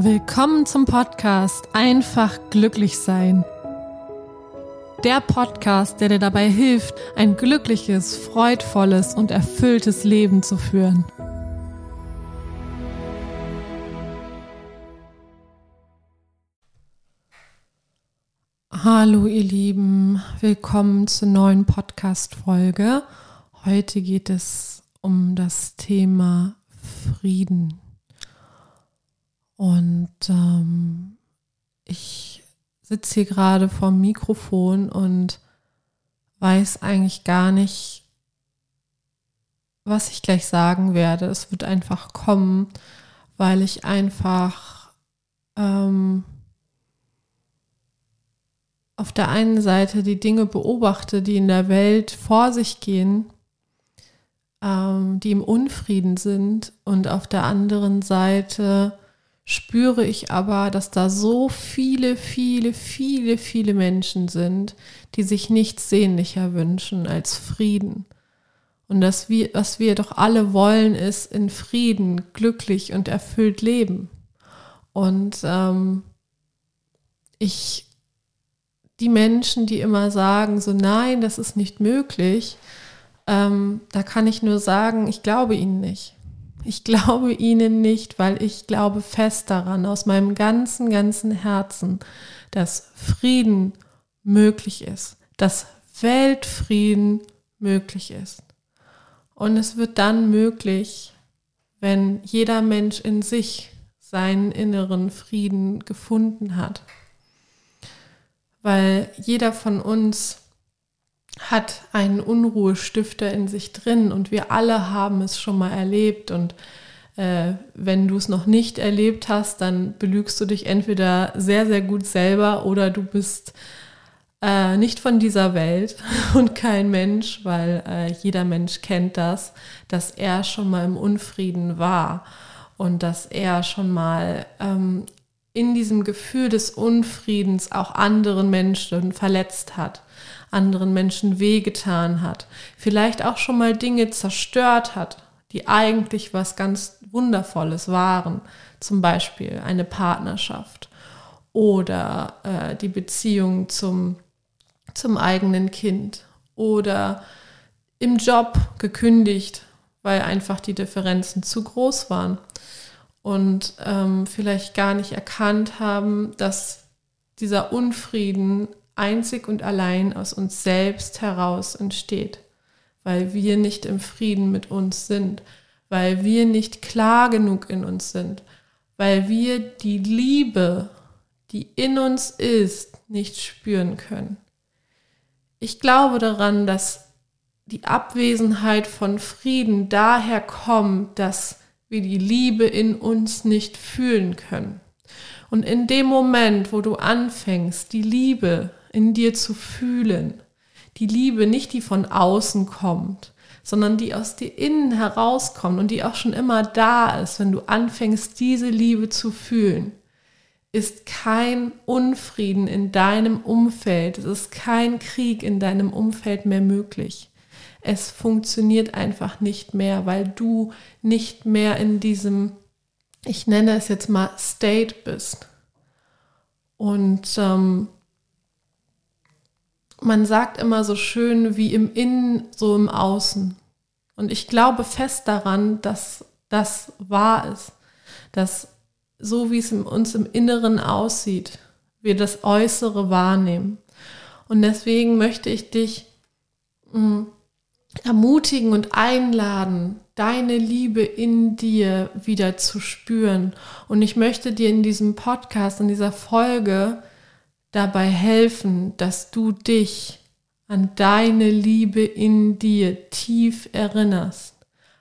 Willkommen zum Podcast Einfach glücklich sein. Der Podcast, der dir dabei hilft, ein glückliches, freudvolles und erfülltes Leben zu führen. Hallo ihr Lieben, willkommen zur neuen Podcast-Folge. Heute geht es um das Thema Frieden. Und ähm, ich sitze hier gerade vorm Mikrofon und weiß eigentlich gar nicht, was ich gleich sagen werde. Es wird einfach kommen, weil ich einfach ähm, auf der einen Seite die Dinge beobachte, die in der Welt vor sich gehen, ähm, die im Unfrieden sind und auf der anderen Seite spüre ich aber, dass da so viele, viele, viele, viele Menschen sind, die sich nichts sehnlicher wünschen als Frieden. Und dass wir, was wir doch alle wollen, ist in Frieden, glücklich und erfüllt leben. Und ähm, ich, die Menschen, die immer sagen, so nein, das ist nicht möglich, ähm, da kann ich nur sagen, ich glaube ihnen nicht. Ich glaube ihnen nicht, weil ich glaube fest daran, aus meinem ganzen, ganzen Herzen, dass Frieden möglich ist, dass Weltfrieden möglich ist. Und es wird dann möglich, wenn jeder Mensch in sich seinen inneren Frieden gefunden hat. Weil jeder von uns hat einen Unruhestifter in sich drin und wir alle haben es schon mal erlebt und äh, wenn du es noch nicht erlebt hast, dann belügst du dich entweder sehr, sehr gut selber oder du bist äh, nicht von dieser Welt und kein Mensch, weil äh, jeder Mensch kennt das, dass er schon mal im Unfrieden war und dass er schon mal ähm, in diesem Gefühl des Unfriedens auch anderen Menschen verletzt hat anderen Menschen wehgetan hat, vielleicht auch schon mal Dinge zerstört hat, die eigentlich was ganz Wundervolles waren, zum Beispiel eine Partnerschaft oder äh, die Beziehung zum, zum eigenen Kind oder im Job gekündigt, weil einfach die Differenzen zu groß waren und ähm, vielleicht gar nicht erkannt haben, dass dieser Unfrieden einzig und allein aus uns selbst heraus entsteht, weil wir nicht im Frieden mit uns sind, weil wir nicht klar genug in uns sind, weil wir die Liebe, die in uns ist, nicht spüren können. Ich glaube daran, dass die Abwesenheit von Frieden daher kommt, dass wir die Liebe in uns nicht fühlen können. Und in dem Moment, wo du anfängst, die Liebe in dir zu fühlen. Die Liebe, nicht die von außen kommt, sondern die aus dir innen herauskommt und die auch schon immer da ist, wenn du anfängst, diese Liebe zu fühlen, ist kein Unfrieden in deinem Umfeld, es ist kein Krieg in deinem Umfeld mehr möglich. Es funktioniert einfach nicht mehr, weil du nicht mehr in diesem, ich nenne es jetzt mal State bist. Und ähm, man sagt immer so schön wie im Innen, so im Außen. Und ich glaube fest daran, dass das wahr ist, dass so wie es in uns im Inneren aussieht, wir das Äußere wahrnehmen. Und deswegen möchte ich dich mh, mm, ermutigen und einladen, deine Liebe in dir wieder zu spüren. Und ich möchte dir in diesem Podcast, in dieser Folge dabei helfen, dass du dich an deine Liebe in dir tief erinnerst,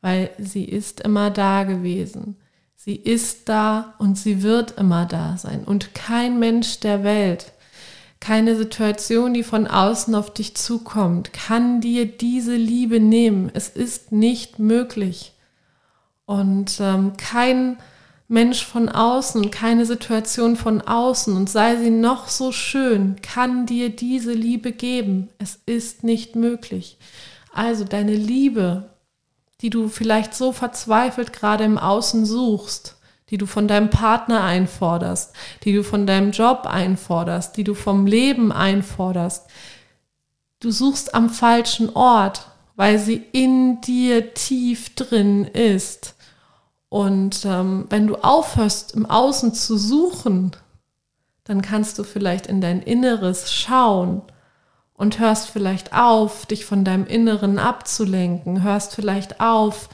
weil sie ist immer da gewesen. Sie ist da und sie wird immer da sein. Und kein Mensch der Welt, keine Situation, die von außen auf dich zukommt, kann dir diese Liebe nehmen. Es ist nicht möglich. Und ähm, kein Mensch von außen, keine Situation von außen und sei sie noch so schön, kann dir diese Liebe geben. Es ist nicht möglich. Also deine Liebe, die du vielleicht so verzweifelt gerade im Außen suchst, die du von deinem Partner einforderst, die du von deinem Job einforderst, die du vom Leben einforderst. Du suchst am falschen Ort, weil sie in dir tief drin ist. Und ähm, wenn du aufhörst, im Außen zu suchen, dann kannst du vielleicht in dein Inneres schauen und hörst vielleicht auf, dich von deinem Inneren abzulenken, hörst vielleicht auf,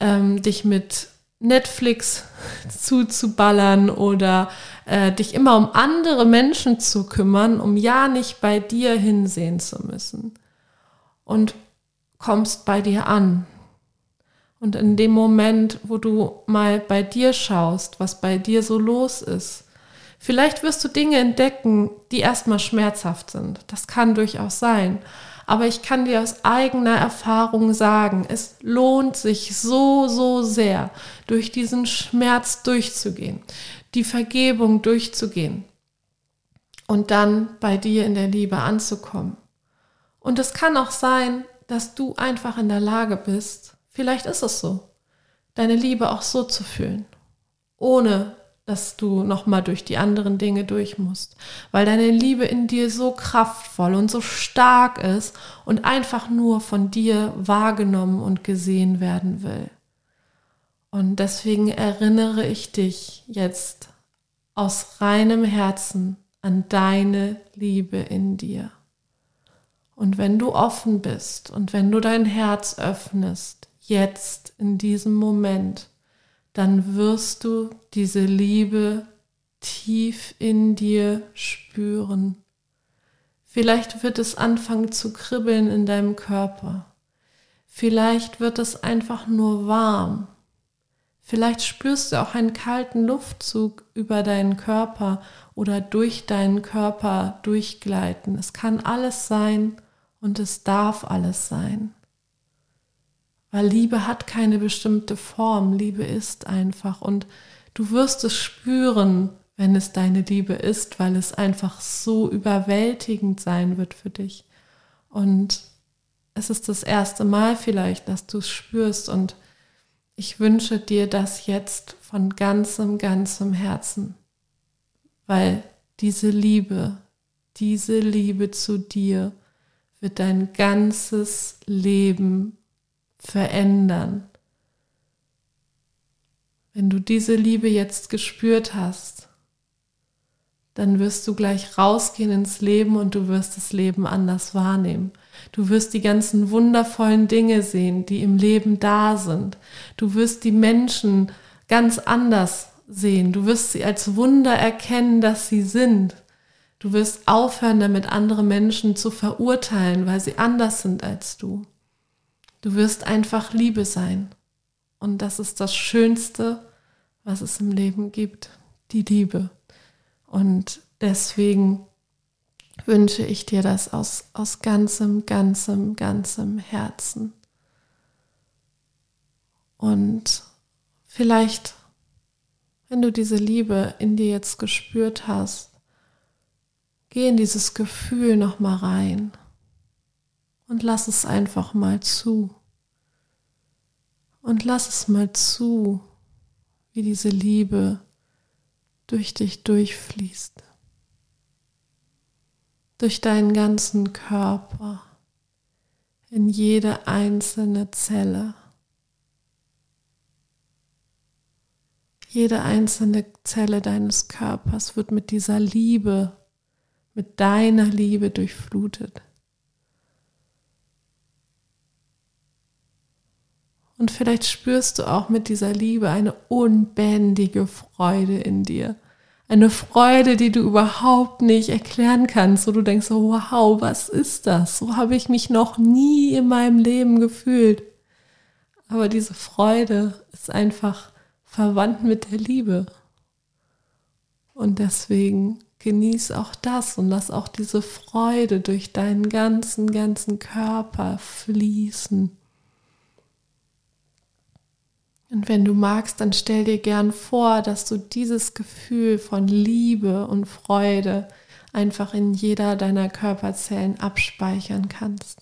ähm, dich mit Netflix zuzuballern oder äh, dich immer um andere Menschen zu kümmern, um ja nicht bei dir hinsehen zu müssen. Und kommst bei dir an. Und in dem Moment, wo du mal bei dir schaust, was bei dir so los ist, vielleicht wirst du Dinge entdecken, die erstmal schmerzhaft sind. Das kann durchaus sein. Aber ich kann dir aus eigener Erfahrung sagen, es lohnt sich so, so sehr, durch diesen Schmerz durchzugehen, die Vergebung durchzugehen und dann bei dir in der Liebe anzukommen. Und es kann auch sein, dass du einfach in der Lage bist, vielleicht ist es so, deine Liebe auch so zu fühlen, ohne dass du nochmal durch die anderen Dinge durch musst, weil deine Liebe in dir so kraftvoll und so stark ist und einfach nur von dir wahrgenommen und gesehen werden will. Und deswegen erinnere ich dich jetzt aus reinem Herzen an deine Liebe in dir. Und wenn du offen bist und wenn du dein Herz öffnest, jetzt in diesem Moment, dann wirst du diese Liebe tief in dir spüren. Vielleicht wird es anfangen zu kribbeln in deinem Körper. Vielleicht wird es einfach nur warm. Vielleicht spürst du auch einen kalten Luftzug über deinen Körper oder durch deinen Körper durchgleiten. Es kann alles sein und es darf alles sein. Weil Liebe hat keine bestimmte Form, Liebe ist einfach. Und du wirst es spüren, wenn es deine Liebe ist, weil es einfach so überwältigend sein wird für dich. Und es ist das erste Mal vielleicht, dass du es spürst. Und ich wünsche dir das jetzt von ganzem, ganzem Herzen, weil diese Liebe, diese Liebe zu dir, wird dein ganzes Leben verändern. Wenn du diese Liebe jetzt gespürt hast, dann wirst du gleich rausgehen ins Leben und du wirst das Leben anders wahrnehmen. Du wirst die ganzen wundervollen Dinge sehen, die im Leben da sind. Du wirst die Menschen ganz anders sehen. Du wirst sie als Wunder erkennen, dass sie sind. Du wirst aufhören, damit andere Menschen zu verurteilen, weil sie anders sind als du. Du wirst einfach Liebe sein. Und das ist das Schönste, was es im Leben gibt, die Liebe. Und deswegen wünsche ich dir das aus, aus ganzem, ganzem, ganzem Herzen. Und vielleicht, wenn du diese Liebe in dir jetzt gespürt hast, Geh in dieses Gefühl noch mal rein und lass es einfach mal zu. Und lass es mal zu, wie diese Liebe durch dich durchfließt. Durch deinen ganzen Körper, in jede einzelne Zelle. Jede einzelne Zelle deines Körpers wird mit dieser Liebe mit deiner Liebe durchflutet. Und vielleicht spürst du auch mit dieser Liebe eine unbändige Freude in dir. Eine Freude, die du überhaupt nicht erklären kannst, wo du denkst, wow, was ist das? So habe ich mich noch nie in meinem Leben gefühlt. Aber diese Freude ist einfach verwandt mit der Liebe. Und deswegen genieß auch das und lass auch diese Freude durch deinen ganzen, ganzen Körper fließen. Und wenn du magst, dann stell dir gern vor, dass du dieses Gefühl von Liebe und Freude einfach in jeder deiner Körperzellen abspeichern kannst.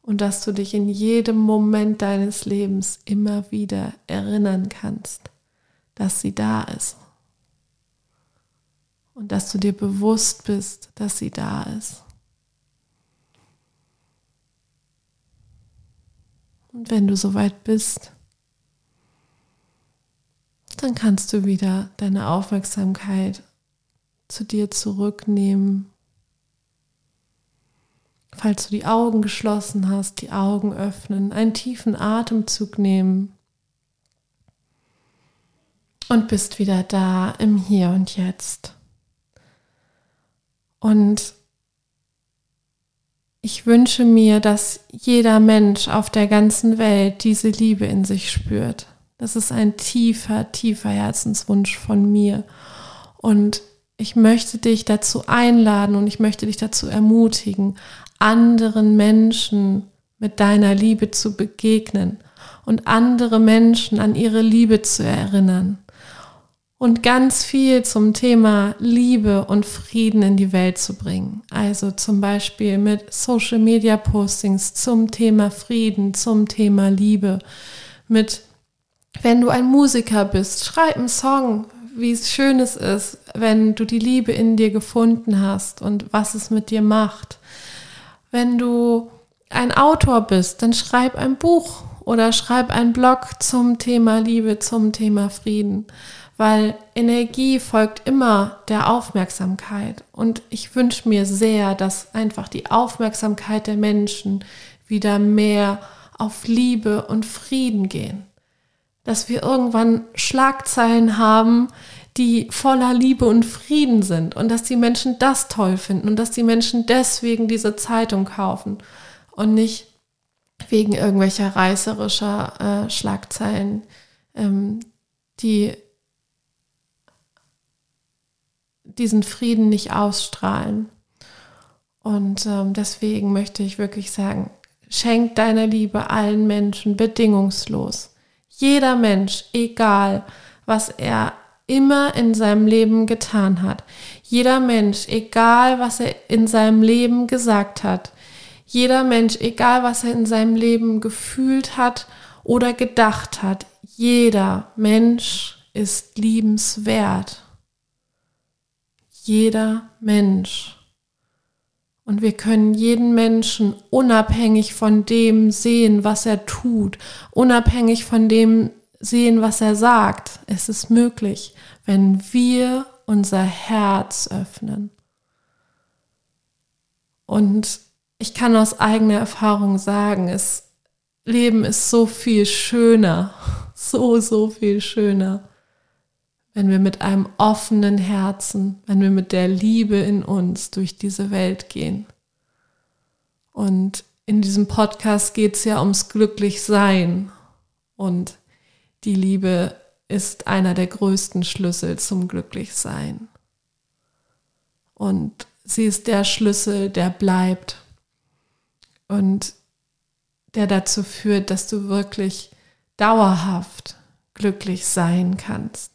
Und dass du dich in jedem Moment deines Lebens immer wieder erinnern kannst, dass sie da ist. Und dass du dir bewusst bist, dass sie da ist. Und wenn du soweit bist, dann kannst du wieder deine Aufmerksamkeit zu dir zurücknehmen. Falls du die Augen geschlossen hast, die Augen öffnen, einen tiefen Atemzug nehmen und bist wieder da im Hier und Jetzt. Und ich wünsche mir, dass jeder Mensch auf der ganzen Welt diese Liebe in sich spürt. Das ist ein tiefer, tiefer Herzenswunsch von mir. Und ich möchte dich dazu einladen und ich möchte dich dazu ermutigen, anderen Menschen mit deiner Liebe zu begegnen und andere Menschen an ihre Liebe zu erinnern und ganz viel zum Thema Liebe und Frieden in die Welt zu bringen. Also zum Beispiel mit Social Media Postings zum Thema Frieden, zum Thema Liebe, mit wenn du ein Musiker bist, schreib einen Song, wie schön es ist, wenn du die Liebe in dir gefunden hast und was es mit dir macht. Wenn du ein Autor bist, dann schreib ein Buch oder schreib einen Blog zum Thema Liebe, zum Thema Frieden, weil Energie folgt immer der Aufmerksamkeit und ich wünsche mir sehr, dass einfach die Aufmerksamkeit der Menschen wieder mehr auf Liebe und Frieden gehen dass wir irgendwann Schlagzeilen haben, die voller Liebe und Frieden sind und dass die Menschen das toll finden und dass die Menschen deswegen diese Zeitung kaufen und nicht wegen irgendwelcher reißerischer äh, Schlagzeilen, ähm, die diesen Frieden nicht ausstrahlen. Und ähm, deswegen möchte ich wirklich sagen, schenk deine Liebe allen Menschen bedingungslos. Jeder Mensch, egal was er immer in seinem Leben getan hat. Jeder Mensch, egal was er in seinem Leben gesagt hat. Jeder Mensch, egal was er in seinem Leben gefühlt hat oder gedacht hat. Jeder Mensch ist liebenswert. Jeder Mensch. Und wir können jeden Menschen unabhängig von dem sehen, was er tut, unabhängig von dem sehen, was er sagt. Es ist möglich, wenn wir unser Herz öffnen. Und ich kann aus eigener Erfahrung sagen, es Leben ist so viel schöner, so, so viel schöner, wenn wir mit einem offenen Herzen, wenn wir mit der Liebe in uns durch diese Welt gehen. Und in diesem Podcast geht es ja ums Glücklichsein. Und die Liebe ist einer der größten Schlüssel zum Glücklichsein. Und sie ist der Schlüssel, der bleibt und der dazu führt, dass du wirklich dauerhaft glücklich sein kannst.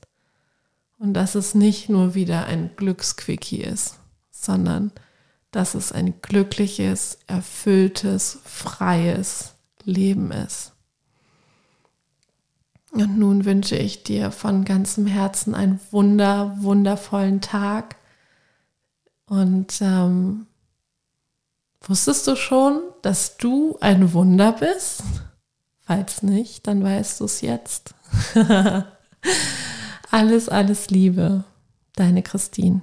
Und dass es nicht nur wieder ein Glücksquickie ist, sondern dass es ein glückliches, erfülltes, freies Leben ist. Und nun wünsche ich dir von ganzem Herzen einen wunder, wundervollen Tag. Und ähm, wusstest du schon, dass du ein Wunder bist? Falls nicht, dann weißt du es jetzt. Alles, alles Liebe, deine Christine.